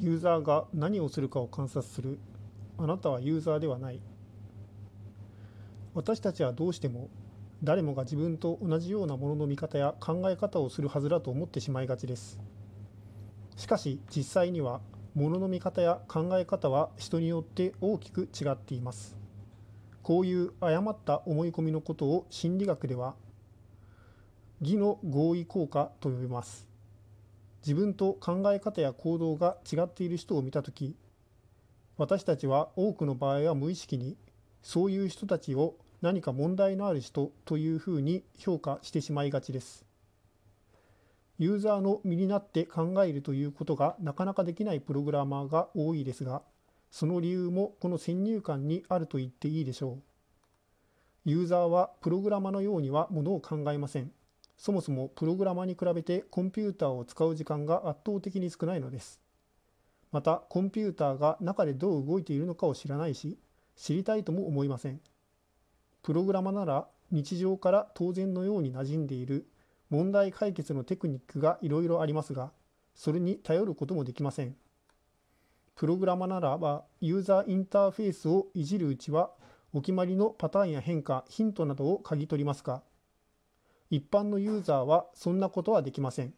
ユーザーが何をするかを観察する。あなたはユーザーではない。私たちはどうしても誰もが自分と同じようなものの見方や考え方をするはずだと思ってしまいがちです。しかし実際にはものの見方や考え方は人によって大きく違っています。こういう誤った思い込みのことを心理学では義の合意効果と呼びます。自分と考え方や行動が違っている人を見たとき私たちは多くの場合は無意識にそういう人たちを何か問題のある人というふうに評価してしまいがちです。ユーザーの身になって考えるということがなかなかできないプログラマーが多いですが、その理由もこの先入観にあると言っていいでしょう。ユーザーはプログラマのようにはものを考えません。そもそもプログラマに比べてコンピューターを使う時間が圧倒的に少ないのです。またコンピューターが中でどう動いているのかを知らないし、知りたいとも思いません。プログラマなら日常から当然のように馴染んでいる問題解決のテクニックがいろいろありますが、それに頼ることもできません。プログラマならばユーザーインターフェースをいじるうちはお決まりのパターンや変化、ヒントなどを嗅ぎ取りますが、一般のユーザーはそんなことはできません。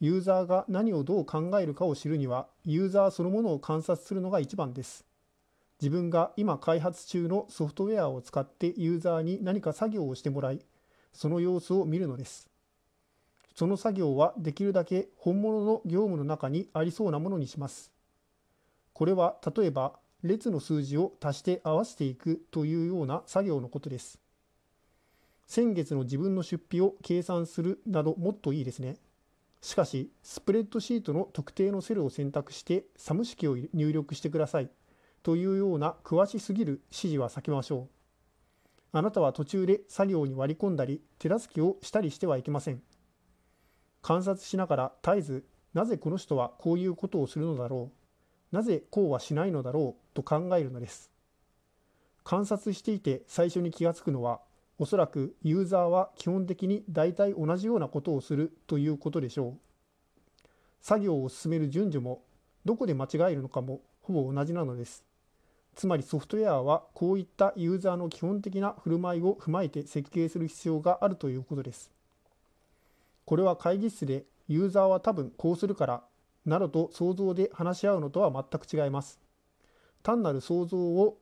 ユーザーが何をどう考えるかを知るには、ユーザーそのものを観察するのが一番です。自分が今開発中のソフトウェアを使ってユーザーに何か作業をしてもらい、その様子を見るのです。その作業はできるだけ本物の業務の中にありそうなものにします。これは例えば列の数字を足して合わせていくというような作業のことです。先月の自分の出費を計算するなどもっといいですね。しかし、スプレッドシートの特定のセルを選択してサム式を入力してください。というような詳しすぎる指示は避けましょう。あなたは途中で作業に割り込んだり手助けをしたりしてはいけません。観察しながら絶えずなぜこの人はこういうことをするのだろうなぜこうはしないのだろうと考えるのです。観察していて最初に気がつくのはおそらくユーザーは基本的に大体同じようなことをするということでしょう。作業を進める順序もどこで間違えるのかもほぼ同じなのです。つまりソフトウェアはこういったユーザーの基本的な振る舞いを踏まえて設計する必要があるということです。これは会議室でユーザーは多分こうするからなどと想像で話し合うのとは全く違います。単なる想像を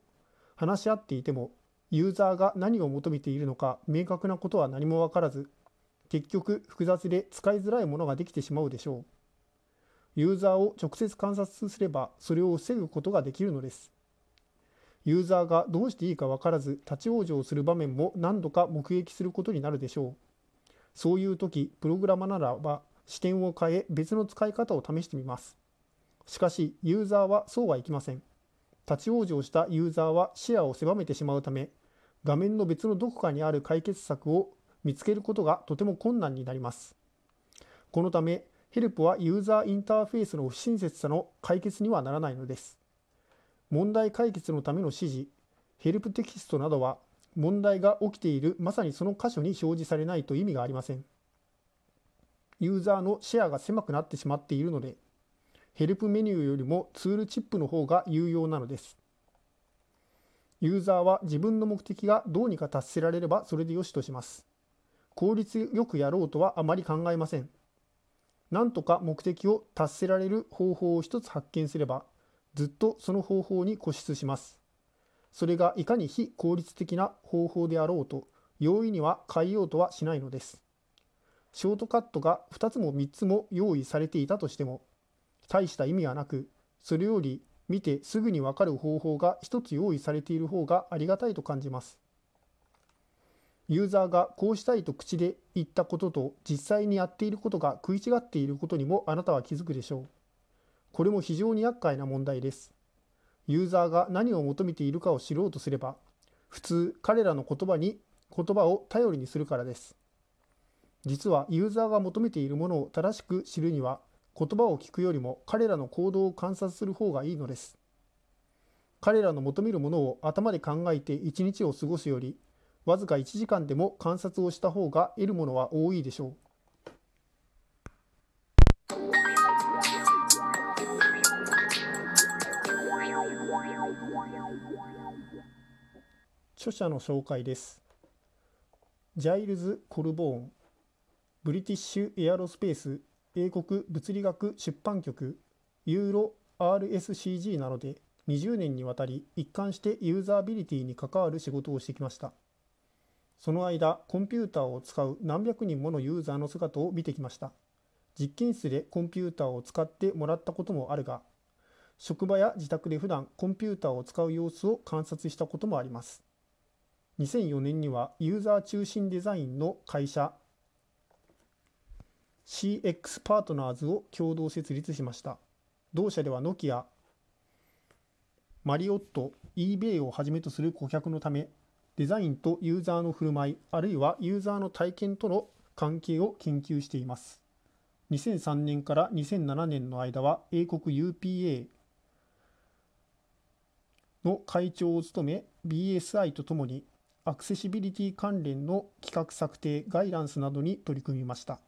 話し合っていてもユーザーが何を求めているのか明確なことは何も分からず結局複雑で使いづらいものができてしまうでしょう。ユーザーを直接観察すればそれを防ぐことができるのです。ユーザーがどうしていいか分からず立ち往生する場面も何度か目撃することになるでしょう。そういう時、プログラマならば視点を変え別の使い方を試してみます。しかし、ユーザーはそうはいきません。立ち往生したユーザーは視野を狭めてしまうため、画面の別のどこかにある解決策を見つけることがとても困難になります。このため、ヘルプはユーザーインターフェースの不親切さの解決にはならないのです。問題解決のための指示、ヘルプテキストなどは問題が起きているまさにその箇所に表示されないと意味がありません。ユーザーのシェアが狭くなってしまっているので、ヘルプメニューよりもツールチップの方が有用なのです。ユーザーは自分の目的がどうにか達せられればそれでよしとします。効率よくやろうとはあまり考えません。なんとか目的を達せられる方法を一つ発見すれば、ずっとその方法に固執します。それがいかに非効率的な方法であろうと容易には変えようとはしないのです。ショートカットが2つも3つも用意されていたとしても大した意味はなくそれより見てすぐにわかる方法が1つ用意されている方がありがたいと感じます。ユーザーがこうしたいと口で言ったことと実際にやっていることが食い違っていることにもあなたは気づくでしょう。これも非常に厄介な問題です。ユーザーが何を求めているかを知ろうとすれば、普通彼らの言葉に言葉を頼りにするからです。実はユーザーが求めているものを正しく知るには、言葉を聞くよりも彼らの行動を観察する方がいいのです。彼らの求めるものを頭で考えて一日を過ごすより、わずか1時間でも観察をした方が得るものは多いでしょう。著者の紹介です。ジャイルズ・コルボーン、ブリティッシュ・エアロスペース英国物理学出版局ユーロ RSCG などで20年にわたり一貫してユーザビリティに関わる仕事をしてきました。その間コンピューターを使う何百人ものユーザーの姿を見てきました。実験室でコンピューターを使ってもらったこともあるが職場や自宅で普段コンピューターを使う様子を観察したこともあります。2004年にはユーザー中心デザインの会社 CX パートナーズを共同設立しました。同社ではノキアマリオット eBay をはじめとする顧客のためデザインとユーザーの振る舞いあるいはユーザーの体験との関係を研究しています。2003年から2007年の間は英国 UPA の会長を務め BSI とともにアクセシビリティ関連の企画策定ガイダンスなどに取り組みました。